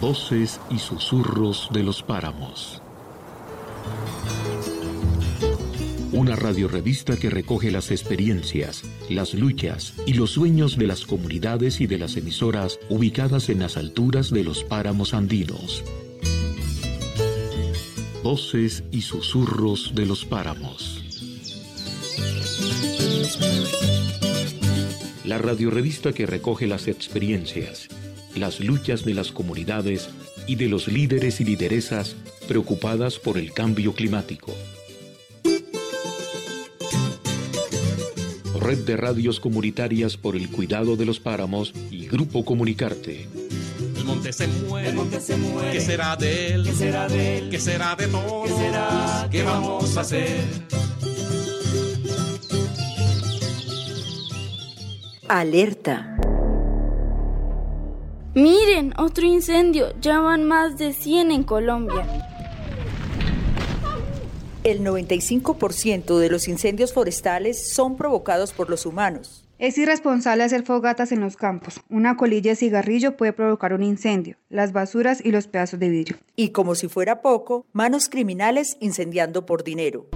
Voces y susurros de los páramos. Una radiorevista que recoge las experiencias, las luchas y los sueños de las comunidades y de las emisoras ubicadas en las alturas de los páramos andinos. Voces y susurros de los páramos. La radiorevista que recoge las experiencias, las luchas de las comunidades y de los líderes y lideresas preocupadas por el cambio climático. Red de Radios Comunitarias por el Cuidado de los Páramos y Grupo Comunicarte. El monte se muere, ¿qué será de él? ¿Qué será de él? ¿Qué será de todos? ¿Qué será? ¿Qué vamos a hacer? Alerta. Miren, otro incendio. Ya van más de 100 en Colombia. El 95% de los incendios forestales son provocados por los humanos. Es irresponsable hacer fogatas en los campos. Una colilla de cigarrillo puede provocar un incendio, las basuras y los pedazos de vidrio. Y como si fuera poco, manos criminales incendiando por dinero.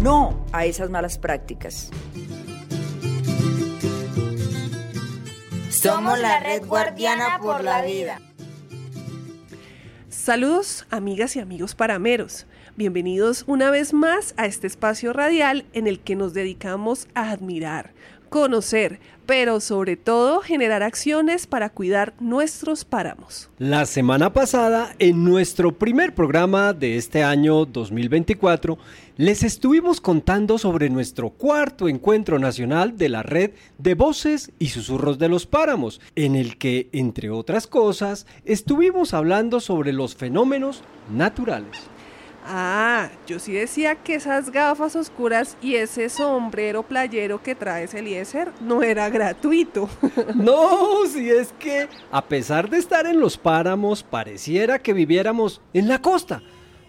No a esas malas prácticas. Somos la red guardiana por la vida. Saludos amigas y amigos parameros. Bienvenidos una vez más a este espacio radial en el que nos dedicamos a admirar, conocer, pero sobre todo generar acciones para cuidar nuestros páramos. La semana pasada, en nuestro primer programa de este año 2024, les estuvimos contando sobre nuestro cuarto encuentro nacional de la red de voces y susurros de los páramos, en el que, entre otras cosas, estuvimos hablando sobre los fenómenos naturales. Ah, yo sí decía que esas gafas oscuras y ese sombrero playero que traes Eliezer no era gratuito. no, si es que a pesar de estar en los páramos, pareciera que viviéramos en la costa.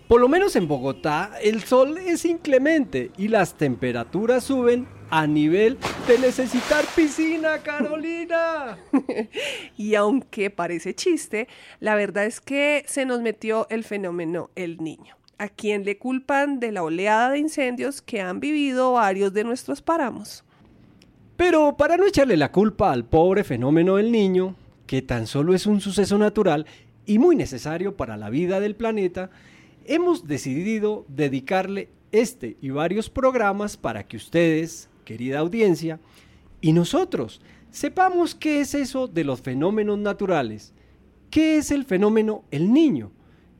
Por lo menos en Bogotá el sol es inclemente y las temperaturas suben a nivel de necesitar piscina, Carolina. y aunque parece chiste, la verdad es que se nos metió el fenómeno el niño a quién le culpan de la oleada de incendios que han vivido varios de nuestros páramos. Pero para no echarle la culpa al pobre fenómeno del niño, que tan solo es un suceso natural y muy necesario para la vida del planeta, hemos decidido dedicarle este y varios programas para que ustedes, querida audiencia, y nosotros sepamos qué es eso de los fenómenos naturales, qué es el fenómeno el niño,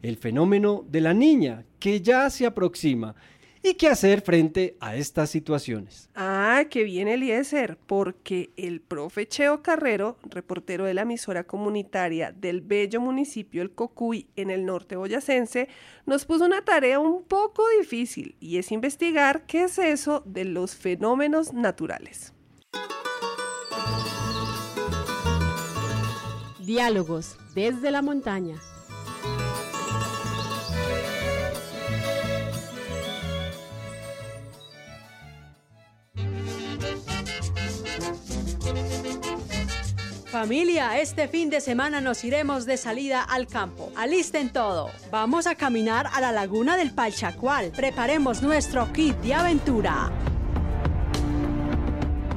el fenómeno de la niña que ya se aproxima y qué hacer frente a estas situaciones. Ah, que bien Eliezer, porque el profe Cheo Carrero, reportero de la emisora comunitaria del bello municipio El Cocuy en el norte boyacense, nos puso una tarea un poco difícil y es investigar qué es eso de los fenómenos naturales. Diálogos desde la montaña. Familia, este fin de semana nos iremos de salida al campo. Alisten todo. Vamos a caminar a la laguna del Palchacual. Preparemos nuestro kit de aventura.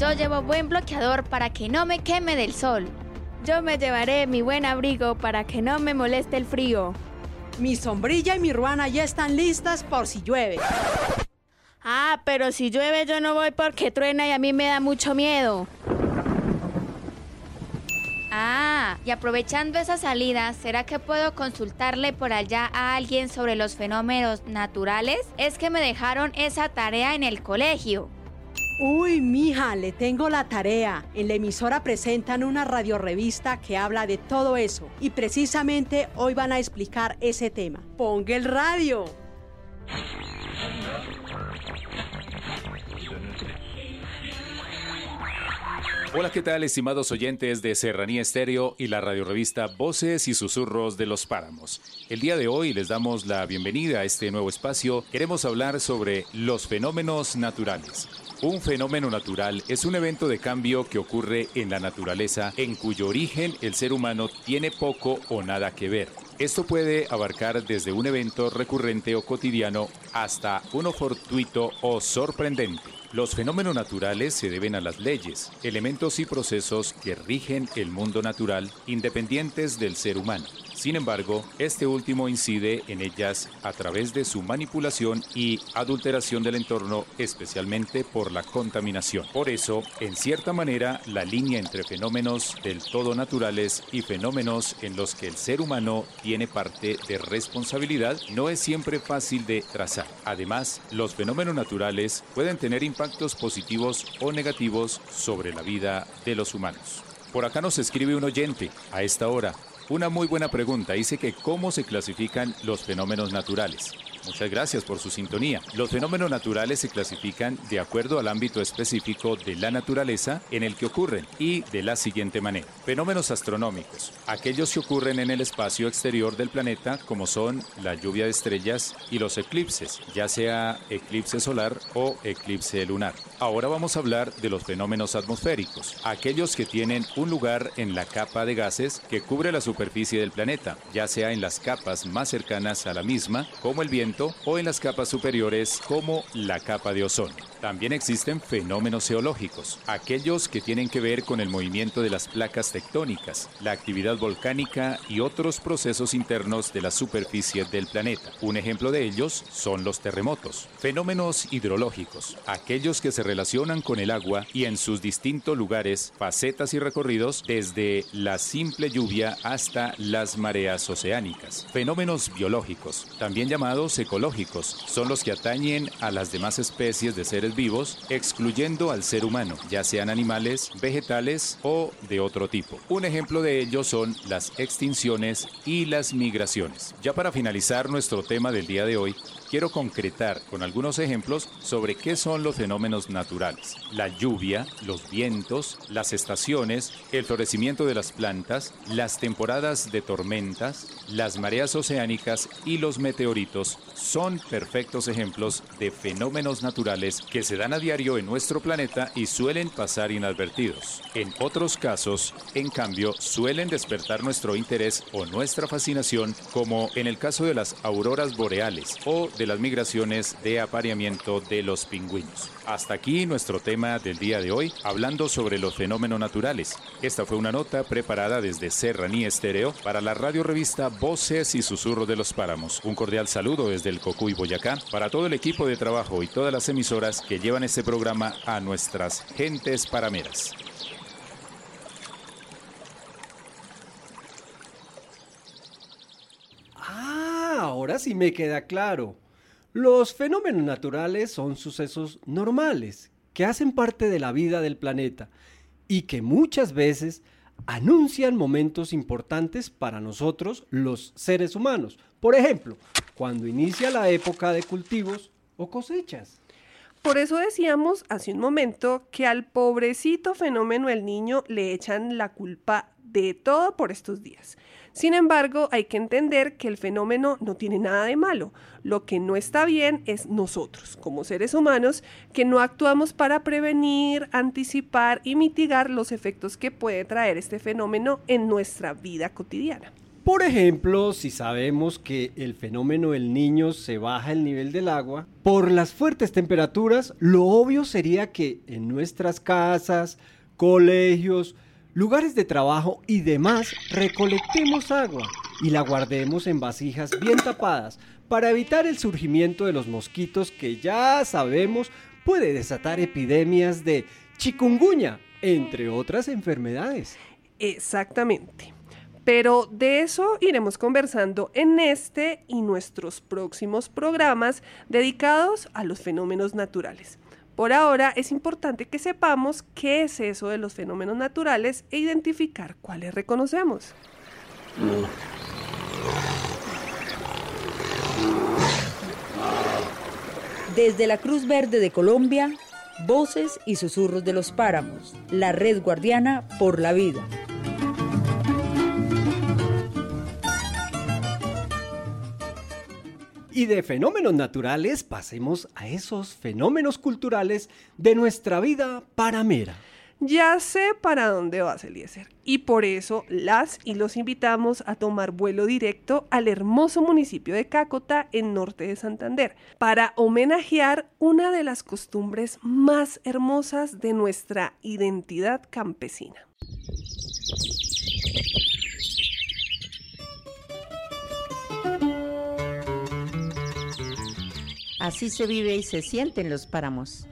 Yo llevo buen bloqueador para que no me queme del sol. Yo me llevaré mi buen abrigo para que no me moleste el frío. Mi sombrilla y mi ruana ya están listas por si llueve. Ah, pero si llueve yo no voy porque truena y a mí me da mucho miedo. Ah, y aprovechando esa salida, ¿será que puedo consultarle por allá a alguien sobre los fenómenos naturales? Es que me dejaron esa tarea en el colegio. Uy, mija, le tengo la tarea. En la emisora presentan una radiorevista que habla de todo eso. Y precisamente hoy van a explicar ese tema. Ponga el radio. Hola, ¿qué tal, estimados oyentes de Serranía Estéreo y la radiorevista Voces y Susurros de los Páramos? El día de hoy les damos la bienvenida a este nuevo espacio. Queremos hablar sobre los fenómenos naturales. Un fenómeno natural es un evento de cambio que ocurre en la naturaleza en cuyo origen el ser humano tiene poco o nada que ver. Esto puede abarcar desde un evento recurrente o cotidiano hasta uno fortuito o sorprendente. Los fenómenos naturales se deben a las leyes, elementos y procesos que rigen el mundo natural independientes del ser humano. Sin embargo, este último incide en ellas a través de su manipulación y adulteración del entorno, especialmente por la contaminación. Por eso, en cierta manera, la línea entre fenómenos del todo naturales y fenómenos en los que el ser humano tiene parte de responsabilidad no es siempre fácil de trazar. Además, los fenómenos naturales pueden tener impactos positivos o negativos sobre la vida de los humanos. Por acá nos escribe un oyente a esta hora. Una muy buena pregunta. Dice que cómo se clasifican los fenómenos naturales. Muchas gracias por su sintonía. Los fenómenos naturales se clasifican de acuerdo al ámbito específico de la naturaleza en el que ocurren y de la siguiente manera. Fenómenos astronómicos. Aquellos que ocurren en el espacio exterior del planeta como son la lluvia de estrellas y los eclipses, ya sea eclipse solar o eclipse lunar. Ahora vamos a hablar de los fenómenos atmosféricos. Aquellos que tienen un lugar en la capa de gases que cubre la superficie del planeta, ya sea en las capas más cercanas a la misma, como el viento o en las capas superiores como la capa de ozono. También existen fenómenos geológicos, aquellos que tienen que ver con el movimiento de las placas tectónicas, la actividad volcánica y otros procesos internos de la superficie del planeta. Un ejemplo de ellos son los terremotos. Fenómenos hidrológicos, aquellos que se relacionan con el agua y en sus distintos lugares, facetas y recorridos desde la simple lluvia hasta las mareas oceánicas. Fenómenos biológicos, también llamados ecológicos, son los que atañen a las demás especies de seres vivos, excluyendo al ser humano, ya sean animales, vegetales o de otro tipo. Un ejemplo de ello son las extinciones y las migraciones. Ya para finalizar nuestro tema del día de hoy, quiero concretar con algunos ejemplos sobre qué son los fenómenos naturales. La lluvia, los vientos, las estaciones, el florecimiento de las plantas, las temporadas de tormentas, las mareas oceánicas y los meteoritos son perfectos ejemplos de fenómenos naturales que se dan a diario en nuestro planeta y suelen pasar inadvertidos. En otros casos, en cambio, suelen despertar nuestro interés o nuestra fascinación, como en el caso de las auroras boreales o de las migraciones de apareamiento de los pingüinos. Hasta aquí nuestro tema del día de hoy, hablando sobre los fenómenos naturales. Esta fue una nota preparada desde Serranía Estéreo para la radio revista Voces y Susurros de los Páramos. Un cordial saludo desde el Cocuy Boyacá para todo el equipo de trabajo y todas las emisoras que llevan este programa a nuestras gentes parameras. Ah, ahora sí me queda claro. Los fenómenos naturales son sucesos normales que hacen parte de la vida del planeta y que muchas veces anuncian momentos importantes para nosotros los seres humanos. Por ejemplo, cuando inicia la época de cultivos o cosechas. Por eso decíamos hace un momento que al pobrecito fenómeno el niño le echan la culpa de todo por estos días. Sin embargo, hay que entender que el fenómeno no tiene nada de malo. Lo que no está bien es nosotros, como seres humanos, que no actuamos para prevenir, anticipar y mitigar los efectos que puede traer este fenómeno en nuestra vida cotidiana. Por ejemplo, si sabemos que el fenómeno del niño se baja el nivel del agua, por las fuertes temperaturas, lo obvio sería que en nuestras casas, colegios, lugares de trabajo y demás recolectemos agua y la guardemos en vasijas bien tapadas para evitar el surgimiento de los mosquitos que ya sabemos puede desatar epidemias de chikungunya, entre otras enfermedades. Exactamente. Pero de eso iremos conversando en este y nuestros próximos programas dedicados a los fenómenos naturales. Por ahora es importante que sepamos qué es eso de los fenómenos naturales e identificar cuáles reconocemos. Desde la Cruz Verde de Colombia, Voces y Susurros de los Páramos, la red guardiana por la vida. Y de fenómenos naturales pasemos a esos fenómenos culturales de nuestra vida paramera. Ya sé para dónde vas, Eliezer. Y por eso las y los invitamos a tomar vuelo directo al hermoso municipio de Cácota, en norte de Santander, para homenajear una de las costumbres más hermosas de nuestra identidad campesina. Así se vive y se siente en los páramos.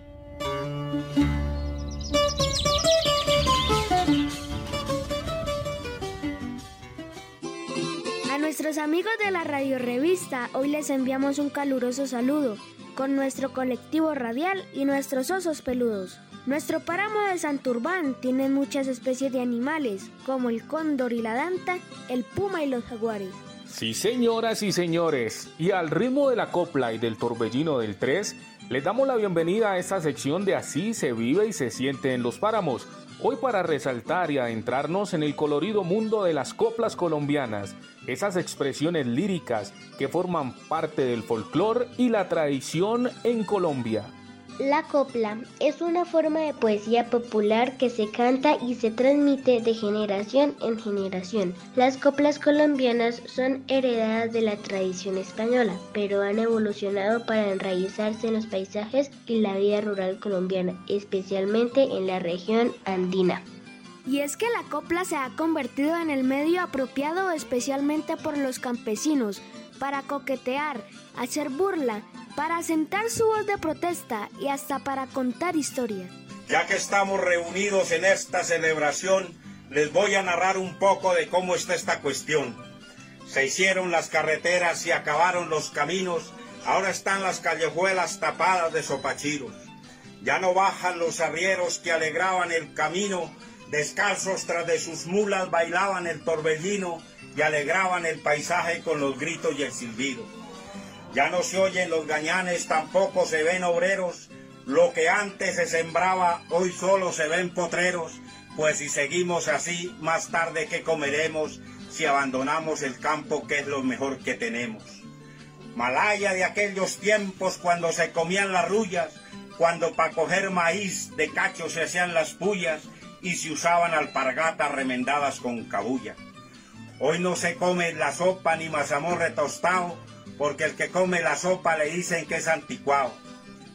A nuestros amigos de la Radio Revista, hoy les enviamos un caluroso saludo con nuestro colectivo radial y nuestros osos peludos. Nuestro páramo de Santurbán tiene muchas especies de animales, como el cóndor y la danta, el puma y los jaguares. Sí, señoras y señores, y al ritmo de la copla y del torbellino del 3, les damos la bienvenida a esta sección de Así se vive y se siente en los páramos. Hoy para resaltar y adentrarnos en el colorido mundo de las coplas colombianas, esas expresiones líricas que forman parte del folclore y la tradición en Colombia. La copla es una forma de poesía popular que se canta y se transmite de generación en generación. Las coplas colombianas son heredadas de la tradición española, pero han evolucionado para enraizarse en los paisajes y la vida rural colombiana, especialmente en la región andina. Y es que la copla se ha convertido en el medio apropiado especialmente por los campesinos para coquetear, hacer burla para sentar su voz de protesta y hasta para contar historias. Ya que estamos reunidos en esta celebración, les voy a narrar un poco de cómo está esta cuestión. Se hicieron las carreteras y acabaron los caminos, ahora están las callejuelas tapadas de sopachiros. Ya no bajan los arrieros que alegraban el camino, descalzos tras de sus mulas bailaban el torbellino y alegraban el paisaje con los gritos y el silbido. Ya no se oyen los gañanes, tampoco se ven obreros. Lo que antes se sembraba, hoy solo se ven potreros. Pues si seguimos así, más tarde que comeremos si abandonamos el campo que es lo mejor que tenemos. Malaya de aquellos tiempos cuando se comían las rullas, cuando para coger maíz de cacho se hacían las pullas y se usaban alpargatas remendadas con cabulla. Hoy no se come la sopa ni mazamorre tostado, porque el que come la sopa le dicen que es anticuado.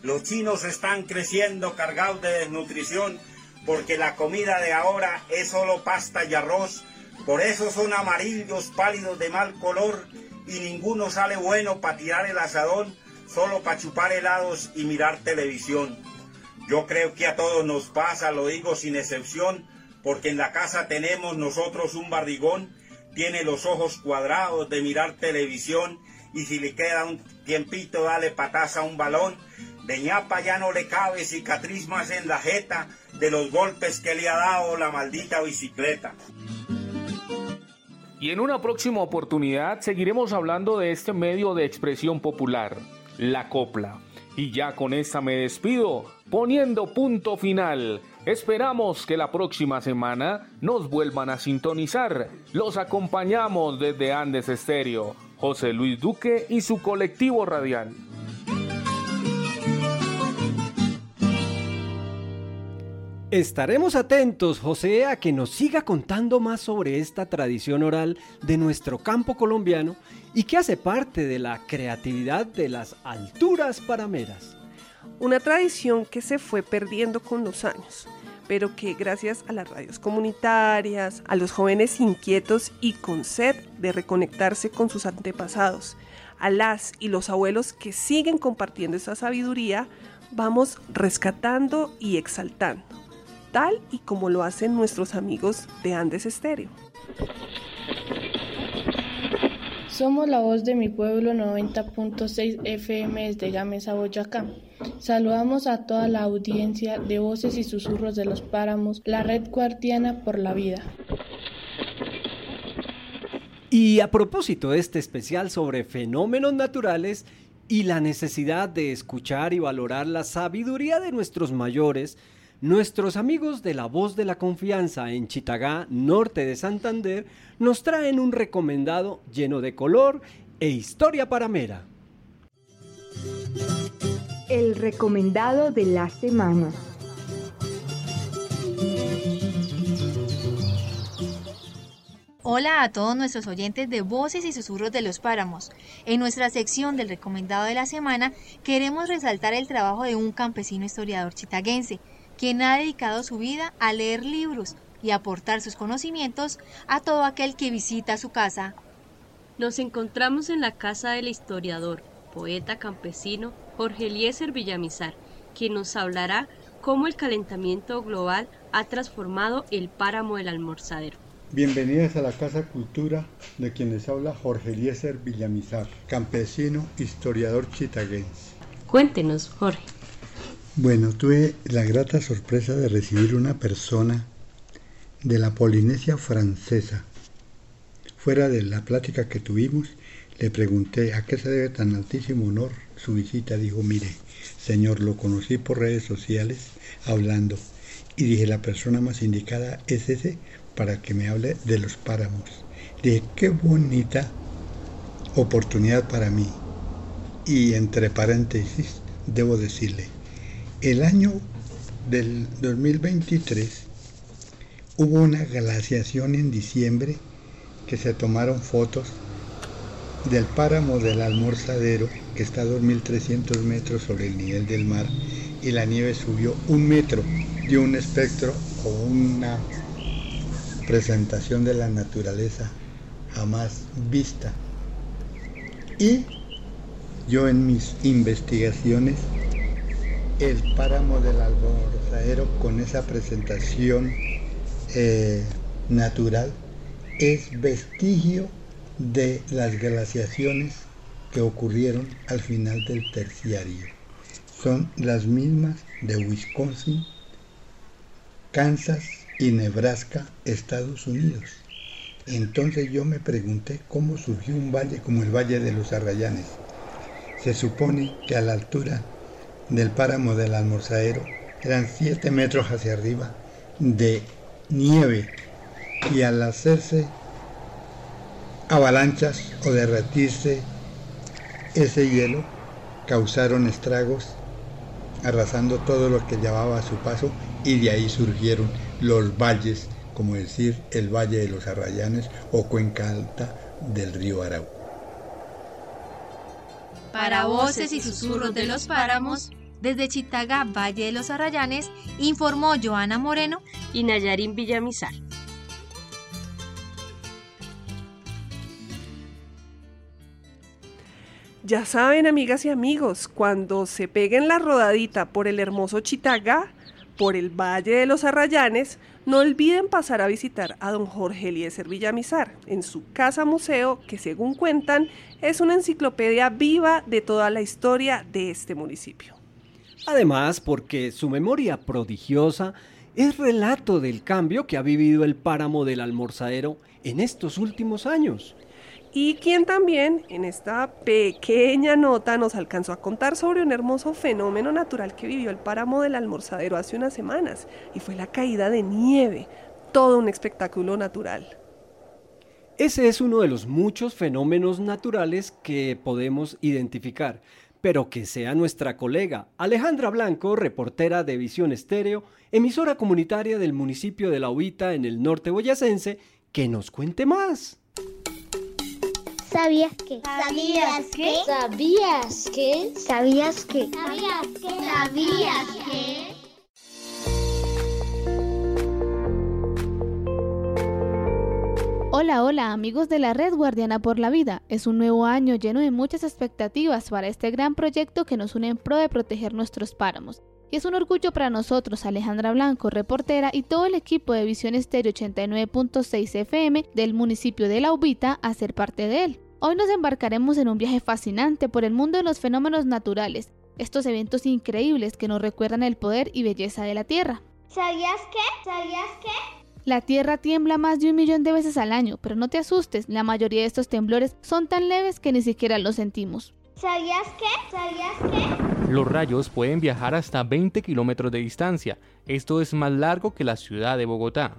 Los chinos están creciendo cargados de desnutrición porque la comida de ahora es solo pasta y arroz. Por eso son amarillos, pálidos de mal color y ninguno sale bueno para tirar el asadón, solo para chupar helados y mirar televisión. Yo creo que a todos nos pasa, lo digo sin excepción, porque en la casa tenemos nosotros un barrigón, tiene los ojos cuadrados de mirar televisión y si le queda un tiempito dale pataza a un balón. De ñapa ya no le cabe cicatriz más en la jeta de los golpes que le ha dado la maldita bicicleta. Y en una próxima oportunidad seguiremos hablando de este medio de expresión popular, la copla. Y ya con esta me despido, poniendo punto final. Esperamos que la próxima semana nos vuelvan a sintonizar. Los acompañamos desde Andes Estéreo. José Luis Duque y su colectivo radial. Estaremos atentos, José, a que nos siga contando más sobre esta tradición oral de nuestro campo colombiano y que hace parte de la creatividad de las alturas parameras. Una tradición que se fue perdiendo con los años pero que gracias a las radios comunitarias, a los jóvenes inquietos y con sed de reconectarse con sus antepasados, a las y los abuelos que siguen compartiendo esa sabiduría, vamos rescatando y exaltando, tal y como lo hacen nuestros amigos de Andes Estéreo. Somos la voz de mi pueblo 90.6 FM desde Gamesa, Boyacá. Saludamos a toda la audiencia de Voces y Susurros de los Páramos, la red guardiana por la vida. Y a propósito de este especial sobre fenómenos naturales y la necesidad de escuchar y valorar la sabiduría de nuestros mayores, Nuestros amigos de La Voz de la Confianza en Chitagá, norte de Santander, nos traen un recomendado lleno de color e historia para Mera. El recomendado de la semana. Hola a todos nuestros oyentes de Voces y Susurros de los Páramos. En nuestra sección del recomendado de la semana queremos resaltar el trabajo de un campesino historiador chitaguense, quien ha dedicado su vida a leer libros y aportar sus conocimientos a todo aquel que visita su casa. Nos encontramos en la casa del historiador, poeta campesino Jorge Eliezer Villamizar, quien nos hablará cómo el calentamiento global ha transformado el páramo del almorzadero. Bienvenidas a la Casa Cultura de quienes habla Jorge Eliezer Villamizar, campesino, historiador chitaguense. Cuéntenos, Jorge. Bueno, tuve la grata sorpresa de recibir una persona de la Polinesia francesa. Fuera de la plática que tuvimos, le pregunté a qué se debe tan altísimo honor su visita. Dijo, mire, señor, lo conocí por redes sociales hablando y dije, la persona más indicada es ese para que me hable de los páramos. Dije, qué bonita oportunidad para mí. Y entre paréntesis, debo decirle, el año del 2023 hubo una glaciación en diciembre que se tomaron fotos del páramo del almorzadero que está a 2.300 metros sobre el nivel del mar y la nieve subió un metro, dio un espectro o una presentación de la naturaleza jamás vista. Y yo en mis investigaciones, el páramo del almorzadero con esa presentación eh, natural es vestigio de las glaciaciones que ocurrieron al final del terciario. Son las mismas de Wisconsin, Kansas y Nebraska, Estados Unidos. Entonces yo me pregunté cómo surgió un valle como el Valle de los Arrayanes. Se supone que a la altura del páramo del almorzadero eran 7 metros hacia arriba de nieve y al hacerse avalanchas o derretirse ese hielo causaron estragos arrasando todo lo que llevaba a su paso y de ahí surgieron los valles, como decir el Valle de los Arrayanes o Cuenca Alta del río Arau. Para voces y susurros de los páramos, desde Chitaga, Valle de los Arrayanes, informó Joana Moreno y Nayarín Villamizar. Ya saben, amigas y amigos, cuando se peguen la rodadita por el hermoso Chitagá, por el Valle de los Arrayanes, no olviden pasar a visitar a don Jorge Eliezer Villamizar en su casa museo, que según cuentan es una enciclopedia viva de toda la historia de este municipio. Además, porque su memoria prodigiosa es relato del cambio que ha vivido el páramo del almorzadero en estos últimos años y quien también en esta pequeña nota nos alcanzó a contar sobre un hermoso fenómeno natural que vivió el páramo del almorzadero hace unas semanas, y fue la caída de nieve, todo un espectáculo natural. Ese es uno de los muchos fenómenos naturales que podemos identificar, pero que sea nuestra colega Alejandra Blanco, reportera de Visión Estéreo, emisora comunitaria del municipio de La Huita en el norte boyacense, que nos cuente más. ¿Sabías que? ¿Sabías que? ¿Sabías que? ¿Sabías que? ¿Sabías que? ¿Sabías que? Hola, hola amigos de la Red Guardiana por la Vida. Es un nuevo año lleno de muchas expectativas para este gran proyecto que nos une en pro de proteger nuestros páramos. Y es un orgullo para nosotros, Alejandra Blanco, reportera, y todo el equipo de Visión Estéreo 89.6 FM del municipio de La Ubita a ser parte de él. Hoy nos embarcaremos en un viaje fascinante por el mundo de los fenómenos naturales, estos eventos increíbles que nos recuerdan el poder y belleza de la Tierra. ¿Sabías qué? ¿Sabías qué? La Tierra tiembla más de un millón de veces al año, pero no te asustes, la mayoría de estos temblores son tan leves que ni siquiera los sentimos. ¿Sabías qué? ¿Sabías qué? Los rayos pueden viajar hasta 20 kilómetros de distancia. Esto es más largo que la ciudad de Bogotá.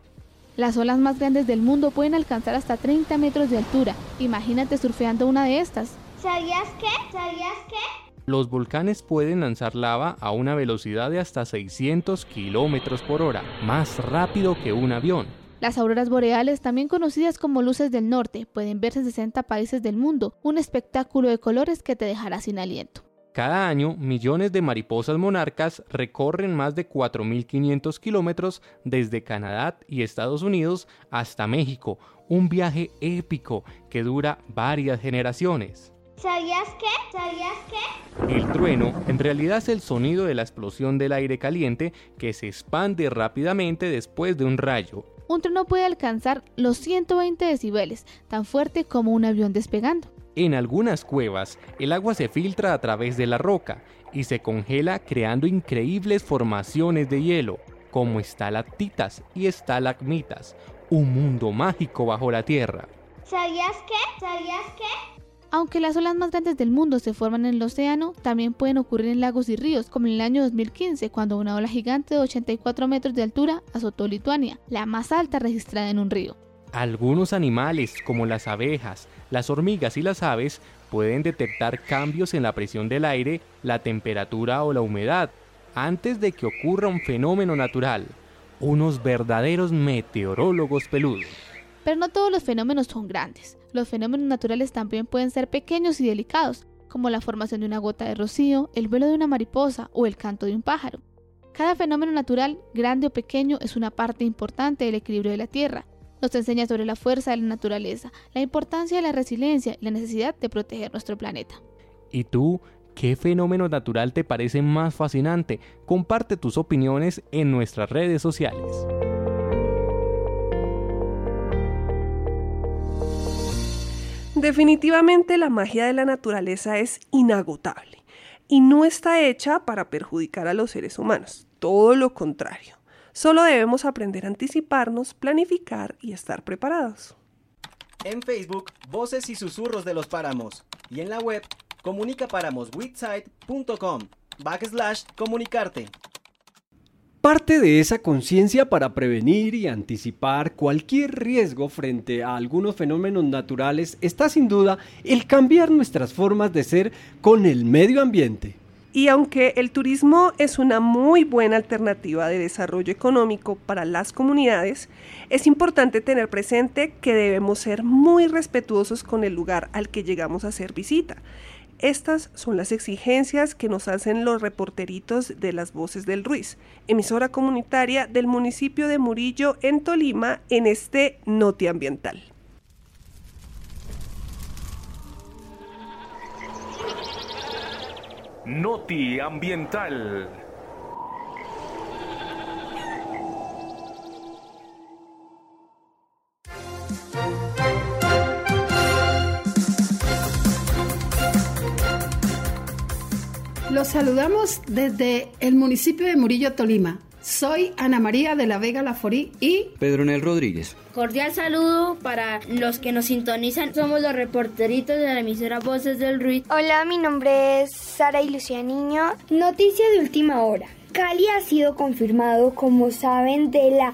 Las olas más grandes del mundo pueden alcanzar hasta 30 metros de altura. Imagínate surfeando una de estas. ¿Sabías qué? ¿Sabías qué? Los volcanes pueden lanzar lava a una velocidad de hasta 600 kilómetros por hora, más rápido que un avión. Las auroras boreales, también conocidas como luces del norte, pueden verse en 60 países del mundo, un espectáculo de colores que te dejará sin aliento. Cada año, millones de mariposas monarcas recorren más de 4.500 kilómetros desde Canadá y Estados Unidos hasta México, un viaje épico que dura varias generaciones. ¿Sabías qué? ¿Sabías qué? El trueno en realidad es el sonido de la explosión del aire caliente que se expande rápidamente después de un rayo. Un trueno puede alcanzar los 120 decibeles, tan fuerte como un avión despegando. En algunas cuevas, el agua se filtra a través de la roca y se congela creando increíbles formaciones de hielo, como estalactitas y estalagmitas, un mundo mágico bajo la tierra. ¿Sabías qué? ¿Sabías qué? Aunque las olas más grandes del mundo se forman en el océano, también pueden ocurrir en lagos y ríos, como en el año 2015, cuando una ola gigante de 84 metros de altura azotó Lituania, la más alta registrada en un río. Algunos animales, como las abejas, las hormigas y las aves, pueden detectar cambios en la presión del aire, la temperatura o la humedad, antes de que ocurra un fenómeno natural. Unos verdaderos meteorólogos peludos. Pero no todos los fenómenos son grandes. Los fenómenos naturales también pueden ser pequeños y delicados, como la formación de una gota de rocío, el vuelo de una mariposa o el canto de un pájaro. Cada fenómeno natural, grande o pequeño, es una parte importante del equilibrio de la Tierra. Nos enseña sobre la fuerza de la naturaleza, la importancia de la resiliencia y la necesidad de proteger nuestro planeta. ¿Y tú? ¿Qué fenómeno natural te parece más fascinante? Comparte tus opiniones en nuestras redes sociales. Definitivamente la magia de la naturaleza es inagotable y no está hecha para perjudicar a los seres humanos, todo lo contrario. Solo debemos aprender a anticiparnos, planificar y estar preparados. En Facebook, Voces y Susurros de los Páramos. Y en la web, comunicaparamoswitside.com. Backslash comunicarte. Parte de esa conciencia para prevenir y anticipar cualquier riesgo frente a algunos fenómenos naturales está sin duda el cambiar nuestras formas de ser con el medio ambiente. Y aunque el turismo es una muy buena alternativa de desarrollo económico para las comunidades, es importante tener presente que debemos ser muy respetuosos con el lugar al que llegamos a hacer visita estas son las exigencias que nos hacen los reporteritos de las voces del Ruiz, emisora comunitaria del municipio de Murillo en Tolima en este Noti Ambiental. Noti Ambiental. Los saludamos desde el municipio de Murillo, Tolima. Soy Ana María de la Vega Laforí y Pedronel Rodríguez. Cordial saludo para los que nos sintonizan. Somos los reporteritos de la emisora Voces del Ruiz. Hola, mi nombre es Sara y Lucía Niño. Noticia de última hora. Cali ha sido confirmado, como saben, de la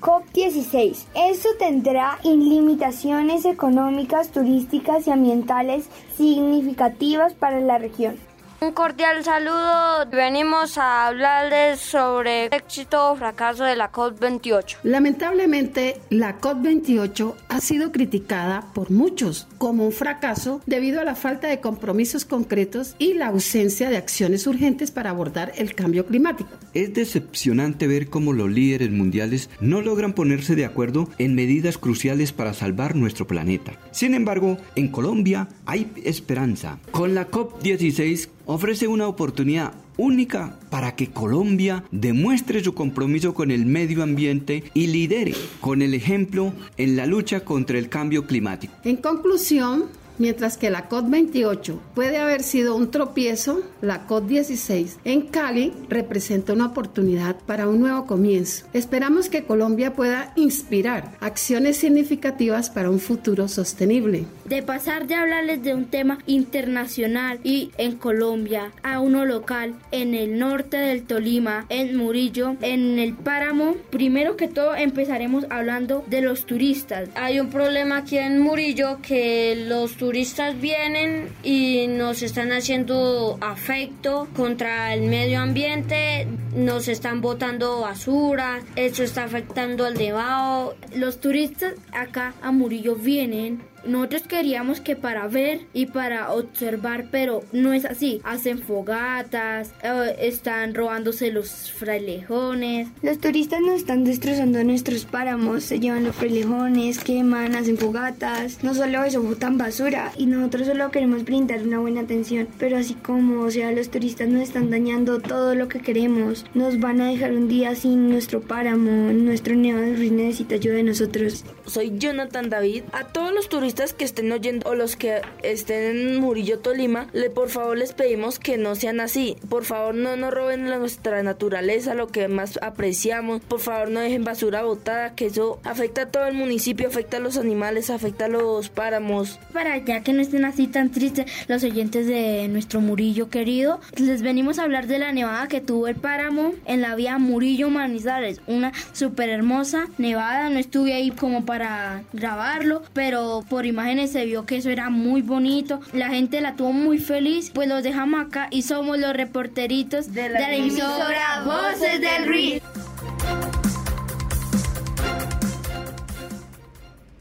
COP16. Esto tendrá limitaciones económicas, turísticas y ambientales significativas para la región. Un cordial saludo. Venimos a hablarles sobre el éxito o fracaso de la COP28. Lamentablemente, la COP28 ha sido criticada por muchos como un fracaso debido a la falta de compromisos concretos y la ausencia de acciones urgentes para abordar el cambio climático. Es decepcionante ver cómo los líderes mundiales no logran ponerse de acuerdo en medidas cruciales para salvar nuestro planeta. Sin embargo, en Colombia hay esperanza. Con la COP16 ofrece una oportunidad única para que Colombia demuestre su compromiso con el medio ambiente y lidere con el ejemplo en la lucha contra el cambio climático. En conclusión, Mientras que la COP28 puede haber sido un tropiezo, la COP16 en Cali representa una oportunidad para un nuevo comienzo. Esperamos que Colombia pueda inspirar acciones significativas para un futuro sostenible. De pasar de hablarles de un tema internacional y en Colombia a uno local, en el norte del Tolima, en Murillo, en el Páramo, primero que todo empezaremos hablando de los turistas. Hay un problema aquí en Murillo que los turistas turistas vienen y nos están haciendo afecto contra el medio ambiente, nos están botando basura, eso está afectando al debajo. Los turistas acá a Murillo vienen nosotros queríamos que para ver y para observar, pero no es así. Hacen fogatas, eh, están robándose los frailejones. Los turistas nos están destrozando nuestros páramos, se llevan los frailejones, queman, hacen fogatas. No solo eso, botan basura y nosotros solo queremos brindar una buena atención. Pero así como, o sea, los turistas nos están dañando todo lo que queremos. Nos van a dejar un día sin nuestro páramo. Nuestro Neo de necesita ayuda de nosotros. Soy Jonathan David. A todos los turistas que estén oyendo o los que estén en Murillo, Tolima, le, por favor les pedimos que no sean así. Por favor no nos roben nuestra naturaleza, lo que más apreciamos. Por favor no dejen basura botada, que eso afecta a todo el municipio, afecta a los animales, afecta a los páramos. Para ya que no estén así tan tristes los oyentes de nuestro Murillo querido, les venimos a hablar de la nevada que tuvo el páramo en la vía Murillo Manizales. Una súper hermosa nevada, no estuve ahí como para grabarlo, pero por imágenes se vio que eso era muy bonito. La gente la tuvo muy feliz. Pues los dejamos acá y somos los reporteritos de la, emisora Voces del Ruiz.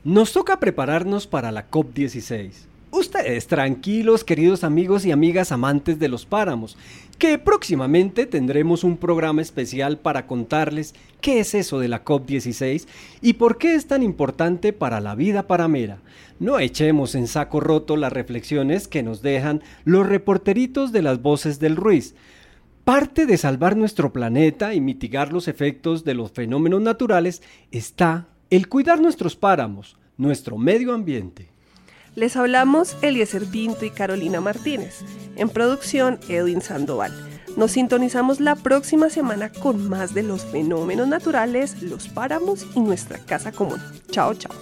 Nos toca prepararnos para la COP16. Ustedes tranquilos, queridos amigos y amigas amantes de los páramos, que próximamente tendremos un programa especial para contarles qué es eso de la COP16 y por qué es tan importante para la vida paramera. No echemos en saco roto las reflexiones que nos dejan los reporteritos de las voces del Ruiz. Parte de salvar nuestro planeta y mitigar los efectos de los fenómenos naturales está el cuidar nuestros páramos, nuestro medio ambiente. Les hablamos Eliezer Vinto y Carolina Martínez. En producción, Edwin Sandoval. Nos sintonizamos la próxima semana con más de los fenómenos naturales, los páramos y nuestra casa común. Chao, chao.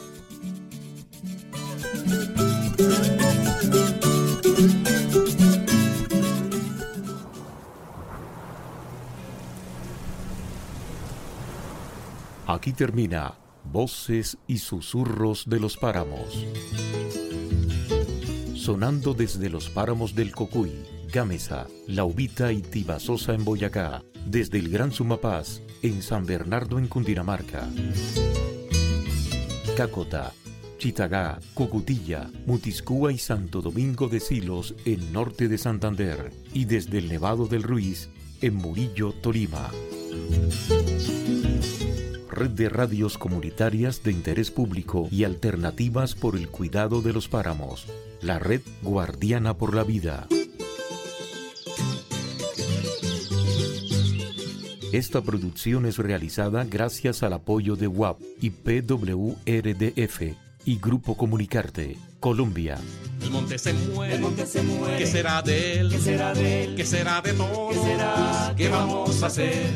Aquí termina Voces y Susurros de los Páramos sonando desde los páramos del Cocuy, Gámeza, La Ubita y Tibasosa en Boyacá, desde el Gran Sumapaz en San Bernardo en Cundinamarca. Cacota, Chitagá, Cucutilla, Mutiscúa y Santo Domingo de Silos en norte de Santander y desde el Nevado del Ruiz en Murillo, Tolima. Red de radios comunitarias de interés público y alternativas por el cuidado de los páramos la red guardiana por la vida. Esta producción es realizada gracias al apoyo de WAP y PWRDF y Grupo Comunicarte, Colombia. El monte se muere, el monte se muere. ¿Qué será de él? ¿Qué será de él? ¿Qué será de todos? ¿Qué será? ¿Qué vamos a hacer?